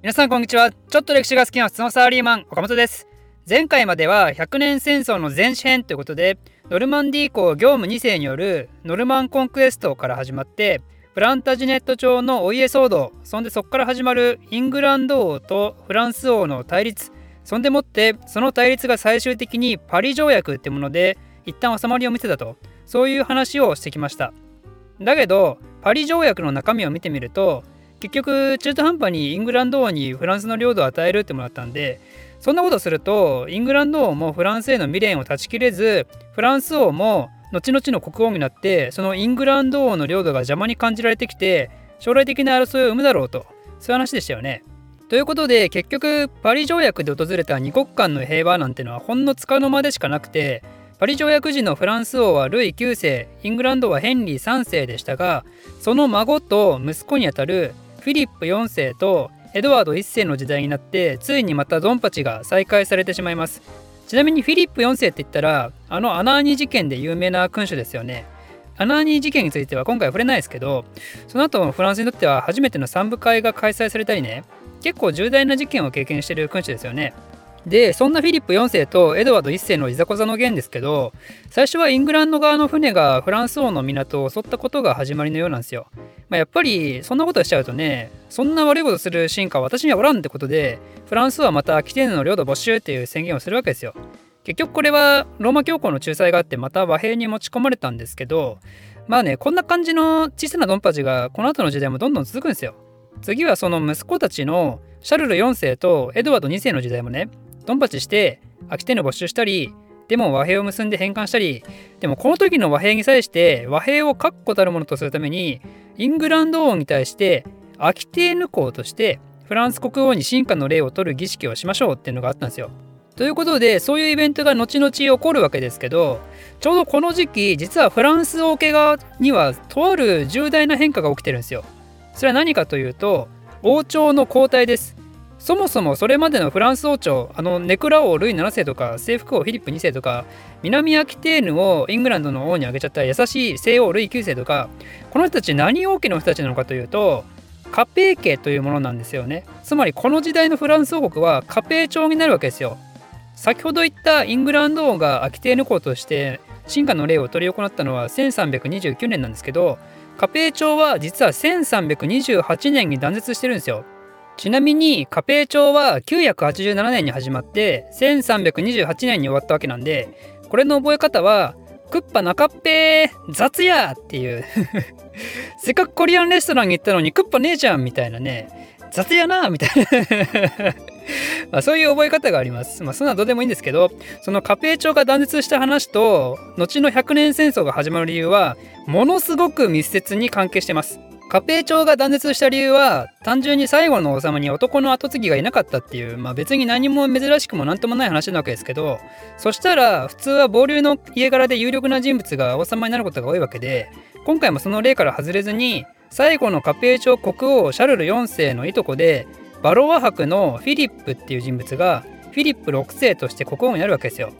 皆さんこんにちは。ちょっと歴史が好きな普通のサラリーマン岡本です。前回までは100年戦争の前史編ということでノルマンディー公業務2世によるノルマンコンクエストから始まってプランタジネット朝のお家騒動そんでそこから始まるイングランド王とフランス王の対立そんでもってその対立が最終的にパリ条約ってもので一旦収まりを見せたとそういう話をしてきました。だけどパリ条約の中身を見てみると結局中途半端にイングランド王にフランスの領土を与えるってもらったんでそんなことするとイングランド王もフランスへの未練を断ち切れずフランス王も後々の国王になってそのイングランド王の領土が邪魔に感じられてきて将来的な争いを生むだろうとそういう話でしたよね。ということで結局パリ条約で訪れた二国間の平和なんてのはほんのつかの間でしかなくてパリ条約時のフランス王はルイ9世イングランドはヘンリー3世でしたがその孫と息子にあたるフィリップ4世とエドワード1世の時代になってついにまたドンパチが再開されてしまいます。ちなみにフィリップ4世って言ったらあのアナーニ事件で有名な君主ですよね。アナーニ事件については今回触れないですけどその後フランスにとっては初めての三部会が開催されたりね。結構重大な事件を経験してる君主ですよね。でそんなフィリップ4世とエドワード1世のいざこざの件ですけど最初はイングランド側の船がフランス王の港を襲ったことが始まりのようなんですよ。まあ、やっぱりそんなことしちゃうとねそんな悪いことする進化は私にはおらんってことでフランスはまたキテーヌの領土没収っていう宣言をするわけですよ。結局これはローマ教皇の仲裁があってまた和平に持ち込まれたんですけどまあねこんな感じの小さなドンパチがこの後の時代もどんどん続くんですよ。次はその息子たちのシャルル4世とエドワード2世の時代もねドンパチして空き店の没収したりでも和平を結んで返還したりでもこの時の和平に際して和平を確固たるものとするためにイングランド王に対してアキテーヌ公としてフランス国王に進化の礼を取る儀式をしましょうっていうのがあったんですよ。ということでそういうイベントが後々起こるわけですけどちょうどこの時期実はフランス王家側にはとある重大な変化が起きてるんですよ。それは何かというと王朝の交代です。そもそもそれまでのフランス王朝あのネクラ王ルイ7世とか征服王フィリップ2世とか南アキテーヌをイングランドの王に挙げちゃった優しい西王ルイ9世とかこの人たち何王家の人たちなのかというとカペー家というものなんですよね。つまりこの時代のフランス王国はカペー朝になるわけですよ。先ほど言ったイングランド王がアキテーヌ公として進化の例を執り行ったのは1329年なんですけどカペー朝は実は1328年に断絶してるんですよ。ちなみにカペイ朝は987年に始まって1328年に終わったわけなんでこれの覚え方はクッパ中っぺー雑やっていう せっかくコリアンレストランに行ったのにクッパねえじゃんみたいなね雑やなみたいな まあそういう覚え方があります。まあそんなどうでもいいんですけどそのカペイ朝が断絶した話と後の100年戦争が始まる理由はものすごく密接に関係してます。カペイ朝が断絶した理由は単純に最後の王様に男の跡継ぎがいなかったっていう、まあ、別に何も珍しくも何ともない話なわけですけどそしたら普通は暴流の家柄で有力な人物が王様になることが多いわけで今回もその例から外れずに最後のカペイ朝国王シャルル4世のいとこでバロワ伯のフィリップっていう人物がフィリップ6世として国王になるわけですよ。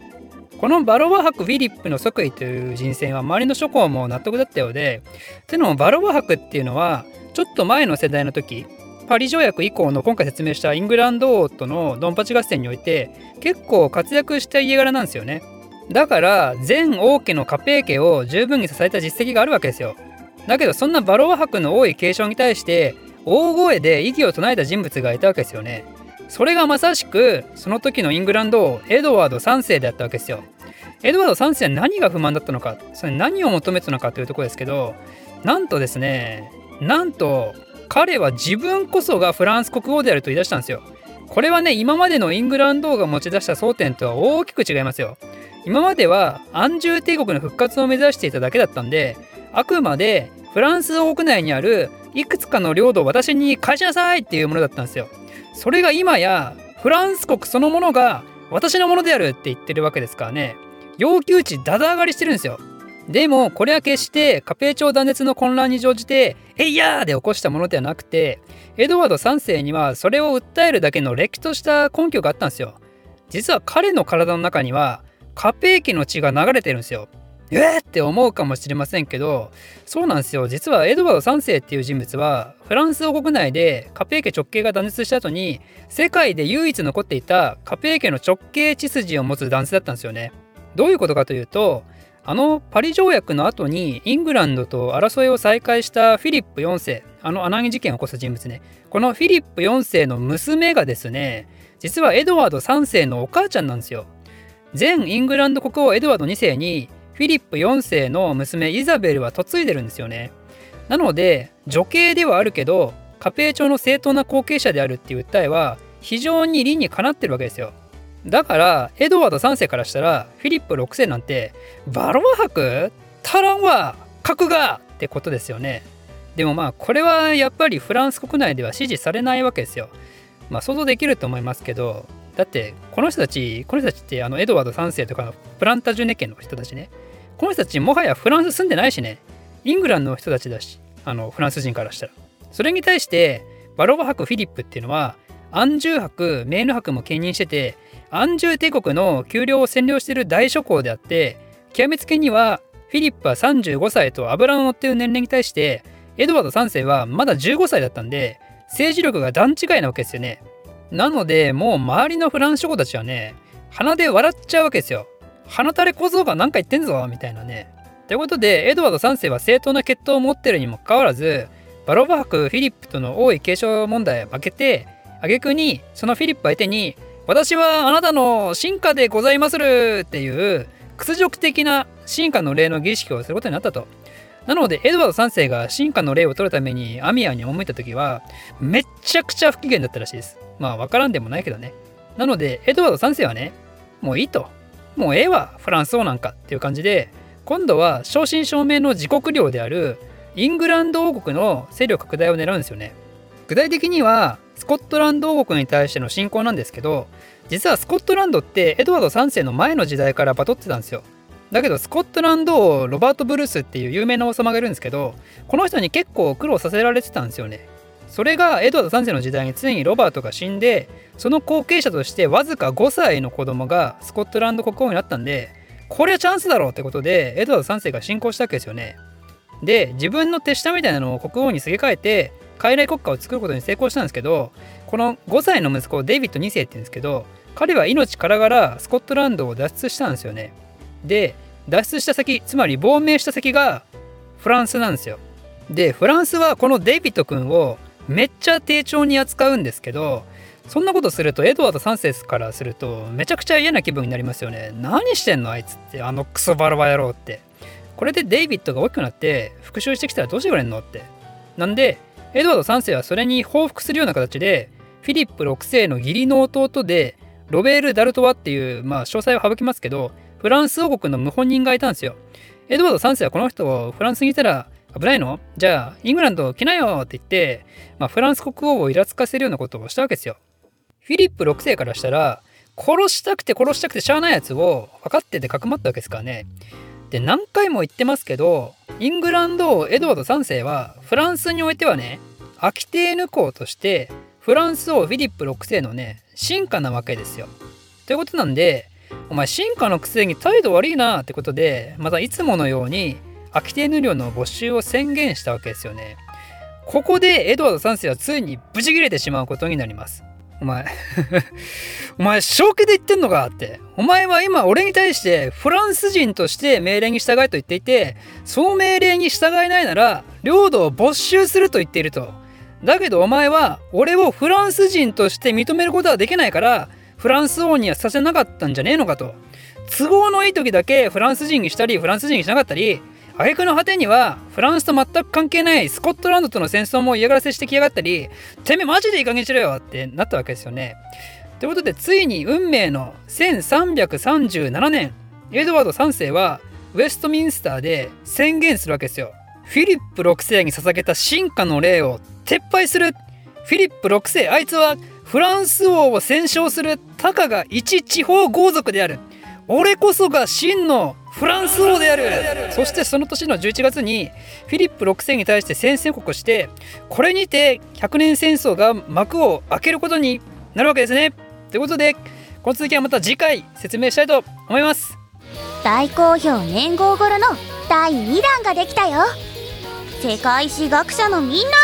このバロバ博フィリップの即位という人選は周りの諸侯も納得だったようでてのもバロバ博っていうのはちょっと前の世代の時パリ条約以降の今回説明したイングランド王とのドンパチ合戦において結構活躍した家柄なんですよね。だから前王家のカペー家を十分に支えた実績があるわけですよ。だけどそんなバロワ博の多い継承に対して大声で異議を唱えた人物がいたわけですよね。それがまさしくその時のイングランド王エドワード3世であったわけですよ。エドワード3世は何が不満だったのかそれ何を求めてたのかというところですけどなんとですねなんと彼は自分こそがフランス国王であると言い出したんですよ。これはね今までのイングランド王が持ち出した争点とは大きく違いますよ。今までは安住帝国の復活を目指していただけだったんであくまでフランス王国内にあるいくつかの領土を私に返しなさいっていうものだったんですよ。それが今やフランス国そのものが私のものであるって言ってるわけですからね。要求値だだ上がりしてるんですよ。でもこれは決してカペイ朝断絶の混乱に乗じて「えいやー!」で起こしたものではなくてエドワード3世にはそれを訴えるだけのれっきとした根拠があったんですよ。実は彼の体の中にはカペイ家の血が流れてるんですよ。えー、って思うかもしれませんけどそうなんですよ実はエドワード3世っていう人物はフランス王国内でカペー家直系が断絶した後に世界で唯一残っていたカペー家の直系血筋を持つ男性だったんですよね。どういうことかというとあのパリ条約の後にイングランドと争いを再開したフィリップ4世あの穴木事件を起こす人物ねこのフィリップ4世の娘がですね実はエドワード3世のお母ちゃんなんですよ。前イングランド国王エドワード2世にフィリップ4世の娘イザベルは嫁いでるんですよね。なので女系ではあるけどカペー朝の正当な後継者であるっていう訴えは非常に理にかなってるわけですよ。だからエドワード3世からしたらフィリップ6世なんてバロア博？足らんわ格がってことですよね。でもまあこれはやっぱりフランス国内では支持されないわけですよ。まあ想像できると思いますけどだってこの人たちこの人たちってあのエドワード3世とかのプランタジュネ家の人たちねこの人たちもはやフランス住んでないしね。イングランドの人たちだしあのフランス人からしたら。それに対してバロバ伯フィリップっていうのはアンジュ伯メーヌ伯も兼任しててアンジュ帝国の丘陵を占領している大諸侯であって極めつけにはフィリップは35歳と油の乗っている年齢に対してエドワード3世はまだ15歳だったんで政治力が段違いなわけですよね。なのでもう周りのフランス諸侯たちはね鼻で笑っちゃうわけですよ。鼻垂れ小僧が何か言ってんぞみたいなね。ということでエドワード3世は正当な血統を持ってるにもかかわらずバロバ伯フィリップとの王位継承問題負けて挙句にそのフィリップ相手に私はあなたの進化でございまするっていう屈辱的な進化の礼の儀式をすることになったと。なのでエドワード3世が進化の礼を取るためにアミアに赴いた時はめっちゃくちゃ不機嫌だったらしいです。まあわからんでもないけどね。なのでエドワード3世はねもういいと。もうええわフランス王なんかっていう感じで今度は正真正銘の自国領であるイングランド王国の勢力拡大を狙うんですよね。具体的にはスコットランド王国に対しての侵攻なんですけど実はスコットランドってエドワード3世の前の時代からバトってたんですよ。だけどスコットランド王ロバート・ブルースっていう有名な王様がいるんですけどこの人に結構苦労させられてたんですよね。それがエドワード3世の時代についにロバートが死んでその後継者としてわずか5歳の子供がスコットランド国王になったんでこれはチャンスだろうってことでエドワード3世が侵攻したわけですよね。で自分の手下みたいなのを国王にすげ替えて傀儡国家を作ることに成功したんですけどこの5歳の息子デイビッド2世って言うんですけど彼は命からがらスコットランドを脱出したんですよね。で脱出した先つまり亡命した先がフランスなんですよ。でフランスはこのデイビッド君をめっちゃ丁重に扱うんですけどそんなことするとエドワード3世からするとめちゃくちゃ嫌な気分になりますよね。何してんのあいつってあのクソバラバ野郎って。これでデイビッドが大きくなって復讐してきたらどうしてくれんのって。なんでエドワード3世はそれに報復するような形でフィリップ6世の義理の弟でロベール・ダルトワっていうまあ詳細を省きますけどフランス王国の謀反人がいたんですよ。エドワード3世はこの人をフランスにいたら危ないの？じゃあイングランド来なよって言って、まあ、フランス国王をイラつかせるようなことをしたわけですよ。フィリップ6世からしたら殺したくて殺したくてしゃあないやつを分かっててかくまったわけですからね。で何回も言ってますけどイングランド王エドワード3世はフランスにおいてはねアキテーヌ公としてフランス王フィリップ6世のね進化なわけですよ。ということなんでお前進化のくせに態度悪いなってことでまたいつものようにアキテーヌ領の没収を宣言したわけですよね。ここでエドワード3世はついにブチ切れてしまうことになります。お前 お前正気で言ってんのかって。お前は今俺に対してフランス人として命令に従えと言っていて、その命令に従えないなら領土を没収すると言っていると。だけどお前は俺をフランス人として認めることはできないからフランス王にはさせなかったんじゃねえのかと。都合のいい時だけフランス人にしたりフランス人にしなかったり挙句の果てにはフランスと全く関係ないスコットランドとの戦争も嫌がらせしてきやがったりてめえマジでいい加減しろよってなったわけですよね。ということでついに運命の1337年エドワード3世はウェストミンスターで宣言するわけですよ。フィリップ6世に捧げた進化の礼を撤廃するフィリップ6世あいつはフランス王を戦勝するたかが一地方豪族である俺こそが真のフランス王である。そしてその年の11月にフィリップ6世に対して宣戦布告してこれにて100年戦争が幕を開けることになるわけですね。ということでこの続きはまた次回説明したいと思います。大好評年号頃の第2弾ができたよ。世界史学者のみんな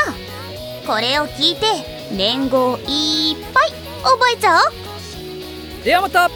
これを聞いて年号いっぱい覚えちゃおう。ではまた